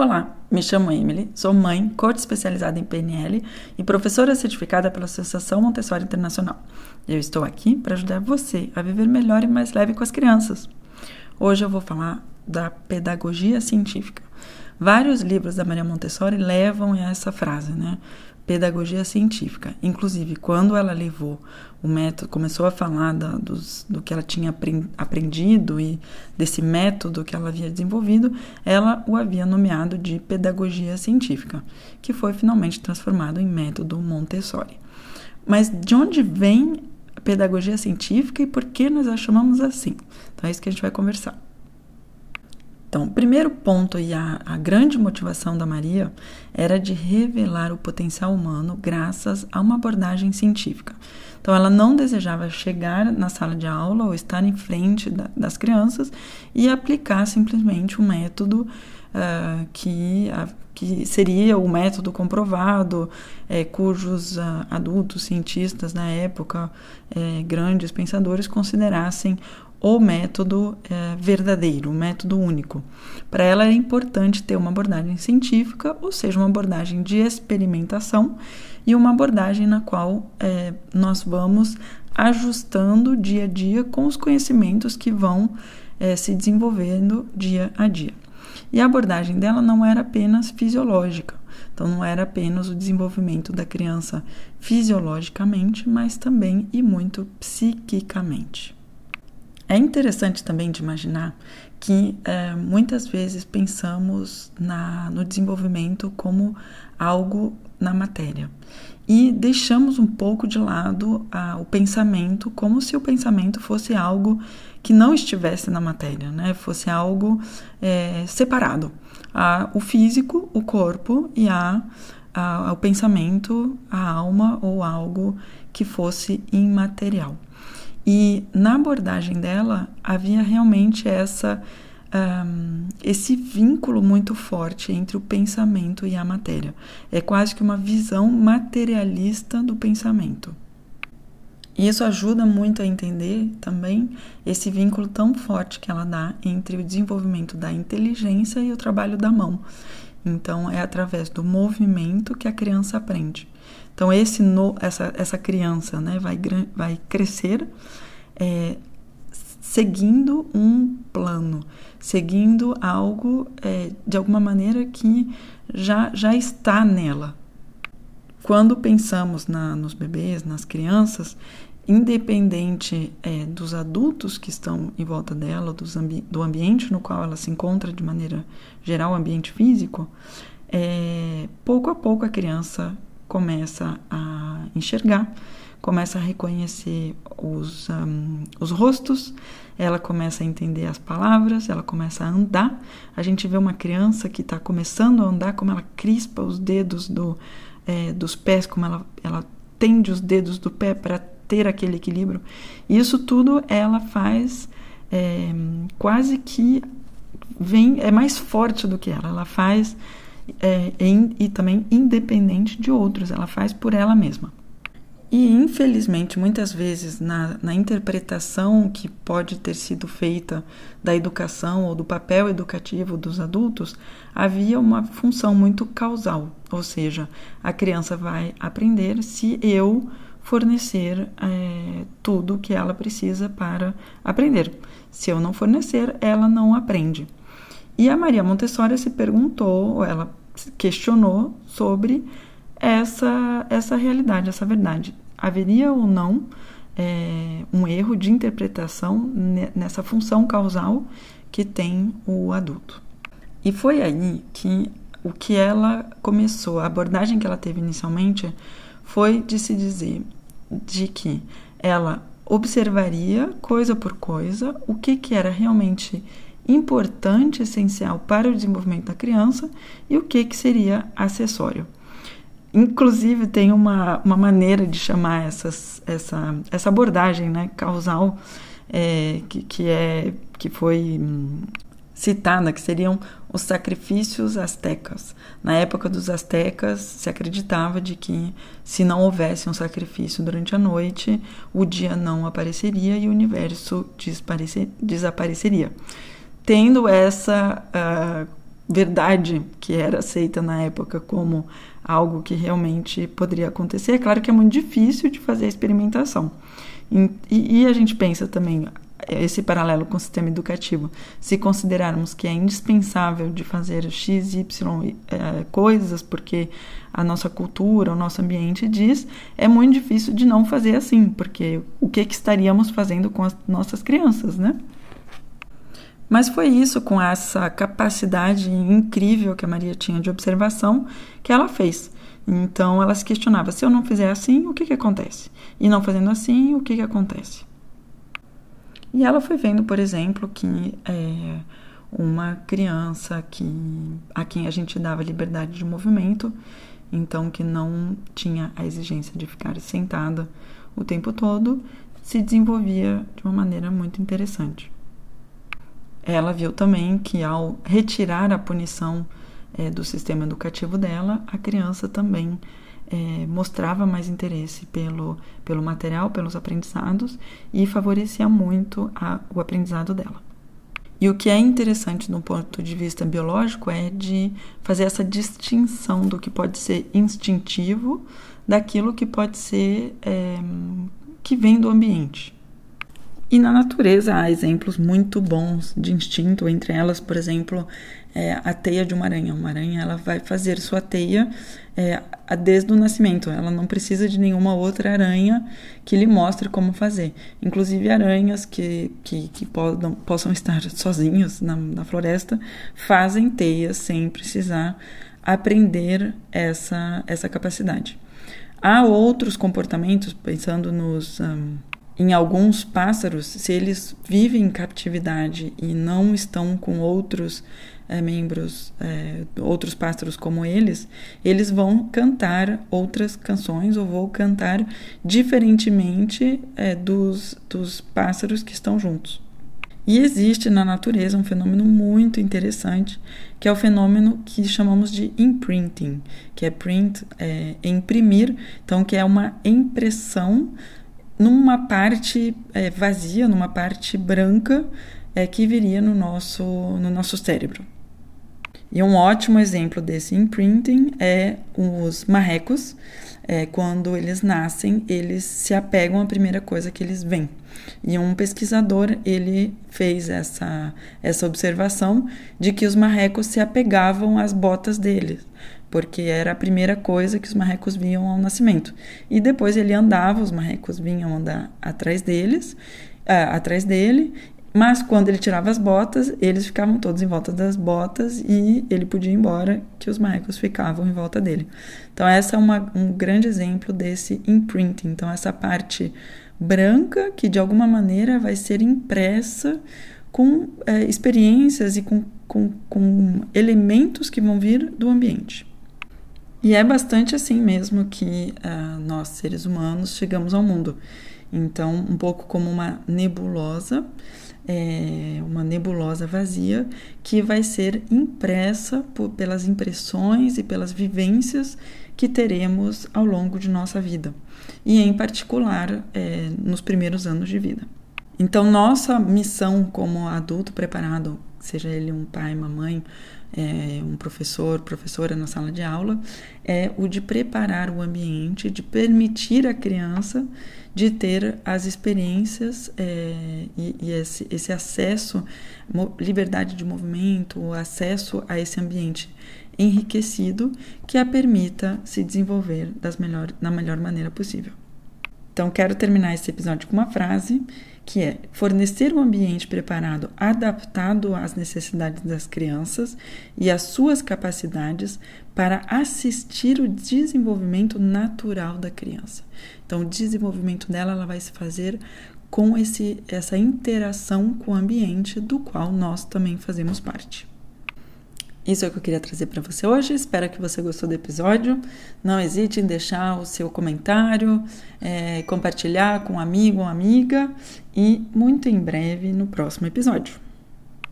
Olá, me chamo Emily, sou mãe, coach especializada em PNL e professora certificada pela Associação Montessori Internacional. Eu estou aqui para ajudar você a viver melhor e mais leve com as crianças. Hoje eu vou falar da pedagogia científica. Vários livros da Maria Montessori levam essa frase, né? pedagogia científica. Inclusive, quando ela levou o método, começou a falar da, dos, do que ela tinha aprendido e desse método que ela havia desenvolvido, ela o havia nomeado de pedagogia científica, que foi finalmente transformado em método Montessori. Mas de onde vem a pedagogia científica e por que nós a chamamos assim? Então é isso que a gente vai conversar. Então, o primeiro ponto e a, a, grande motivação da Maria era de revelar o potencial humano graças a uma abordagem científica. Então, ela não desejava chegar na sala de aula ou estar em frente da, das crianças e aplicar simplesmente um método uh, que, uh, que seria o método comprovado, uh, cujos adultos cientistas na época, eh, grandes pensadores, considerassem o método é, verdadeiro, o método único. Para ela é importante ter uma abordagem científica, ou seja, uma abordagem de experimentação e uma abordagem na qual é, nós vamos ajustando dia a dia com os conhecimentos que vão é, se desenvolvendo dia a dia. E a abordagem dela não era apenas fisiológica, então não era apenas o desenvolvimento da criança fisiologicamente, mas também e muito psiquicamente. É interessante também de imaginar que é, muitas vezes pensamos na, no desenvolvimento como algo na matéria e deixamos um pouco de lado o pensamento como se o pensamento fosse algo que não estivesse na matéria, né? fosse algo é, separado. Há o físico, o corpo e há, há o pensamento, a alma ou algo que fosse imaterial. E na abordagem dela havia realmente essa um, esse vínculo muito forte entre o pensamento e a matéria. É quase que uma visão materialista do pensamento. E isso ajuda muito a entender também esse vínculo tão forte que ela dá entre o desenvolvimento da inteligência e o trabalho da mão. Então, é através do movimento que a criança aprende. Então, esse no, essa, essa criança né, vai, vai crescer é, seguindo um plano, seguindo algo é, de alguma maneira que já, já está nela. Quando pensamos na, nos bebês, nas crianças, independente é, dos adultos que estão em volta dela, ambi do ambiente no qual ela se encontra de maneira geral, ambiente físico, é, pouco a pouco a criança começa a enxergar, começa a reconhecer os, um, os rostos, ela começa a entender as palavras, ela começa a andar. A gente vê uma criança que está começando a andar, como ela crispa os dedos do, é, dos pés, como ela, ela tende os dedos do pé para ter aquele equilíbrio. Isso tudo ela faz é, quase que vem é mais forte do que ela. Ela faz é, em, e também independente de outros, ela faz por ela mesma. E infelizmente, muitas vezes, na, na, interpretação que pode ter sido feita da educação ou do papel educativo dos adultos, havia uma função muito causal, ou seja, a criança vai aprender se eu fornecer é, tudo o que ela precisa para aprender. Se eu não fornecer, ela não aprende. E a Maria Montessori se perguntou, ela questionou sobre essa, essa realidade, essa verdade. Haveria ou não é, um erro de interpretação nessa função causal que tem o adulto? E foi aí que o que ela começou, a abordagem que ela teve inicialmente foi de se dizer de que ela observaria coisa por coisa o que, que era realmente importante, essencial para o desenvolvimento da criança e o que, que seria acessório. Inclusive, tem uma, uma maneira de chamar essas, essa, essa abordagem né, causal é, que, que, é, que foi hum, citada, que seriam os sacrifícios astecas. Na época dos astecas, se acreditava de que se não houvesse um sacrifício durante a noite, o dia não apareceria e o universo desapareceria tendo essa uh, verdade que era aceita na época como algo que realmente poderia acontecer. É claro que é muito difícil de fazer a experimentação. E, e a gente pensa também, esse paralelo com o sistema educativo. Se considerarmos que é indispensável de fazer X, Y é, coisas, porque a nossa cultura, o nosso ambiente diz, é muito difícil de não fazer assim, porque o que, que estaríamos fazendo com as nossas crianças, né? Mas foi isso, com essa capacidade incrível que a Maria tinha de observação, que ela fez. Então ela se questionava: se eu não fizer assim, o que, que acontece? E não fazendo assim, o que, que acontece? E ela foi vendo, por exemplo, que é, uma criança que, a quem a gente dava liberdade de movimento, então que não tinha a exigência de ficar sentada o tempo todo, se desenvolvia de uma maneira muito interessante. Ela viu também que ao retirar a punição é, do sistema educativo dela, a criança também é, mostrava mais interesse pelo, pelo material, pelos aprendizados e favorecia muito a, o aprendizado dela. E o que é interessante do ponto de vista biológico é de fazer essa distinção do que pode ser instintivo daquilo que pode ser é, que vem do ambiente. E na natureza há exemplos muito bons de instinto, entre elas, por exemplo, é, a teia de uma aranha. Uma aranha ela vai fazer sua teia é, desde o nascimento. Ela não precisa de nenhuma outra aranha que lhe mostre como fazer. Inclusive aranhas que, que, que podam, possam estar sozinhos na, na floresta fazem teias sem precisar aprender essa, essa capacidade. Há outros comportamentos, pensando nos. Um, em alguns pássaros, se eles vivem em captividade e não estão com outros é, membros, é, outros pássaros como eles, eles vão cantar outras canções ou vão cantar diferentemente é, dos, dos pássaros que estão juntos. E existe na natureza um fenômeno muito interessante, que é o fenômeno que chamamos de imprinting, que é print, é, imprimir, então que é uma impressão numa parte é, vazia, numa parte branca é, que viria no nosso, no nosso cérebro. E um ótimo exemplo desse imprinting é os marrecos. É, quando eles nascem, eles se apegam à primeira coisa que eles veem. E um pesquisador ele fez essa, essa observação de que os marrecos se apegavam às botas deles porque era a primeira coisa que os marrecos viam ao nascimento. E depois ele andava, os marrecos vinham andar atrás deles, uh, atrás dele, mas quando ele tirava as botas, eles ficavam todos em volta das botas e ele podia ir embora, que os marrecos ficavam em volta dele. Então essa é uma, um grande exemplo desse imprinting. Então essa parte branca que de alguma maneira vai ser impressa com é, experiências e com, com, com elementos que vão vir do ambiente. E é bastante assim mesmo que uh, nós, seres humanos, chegamos ao mundo. Então, um pouco como uma nebulosa, é, uma nebulosa vazia que vai ser impressa por, pelas impressões e pelas vivências que teremos ao longo de nossa vida, e em particular é, nos primeiros anos de vida. Então, nossa missão como adulto preparado, seja ele um pai, uma mãe, é, um professor, professora na sala de aula, é o de preparar o ambiente, de permitir a criança de ter as experiências é, e, e esse, esse, acesso, liberdade de movimento, o acesso a esse ambiente enriquecido que a permita se desenvolver das melhor, na melhor maneira possível. Então, quero terminar esse episódio com uma frase que é fornecer um ambiente preparado, adaptado às necessidades das crianças e às suas capacidades para assistir o desenvolvimento natural da criança. Então, o desenvolvimento dela ela vai se fazer com esse, essa interação com o ambiente do qual nós também fazemos parte. Isso é o que eu queria trazer para você hoje. Espero que você gostou do episódio. Não hesite em deixar o seu comentário, é, compartilhar com um amigo ou amiga e muito em breve no próximo episódio.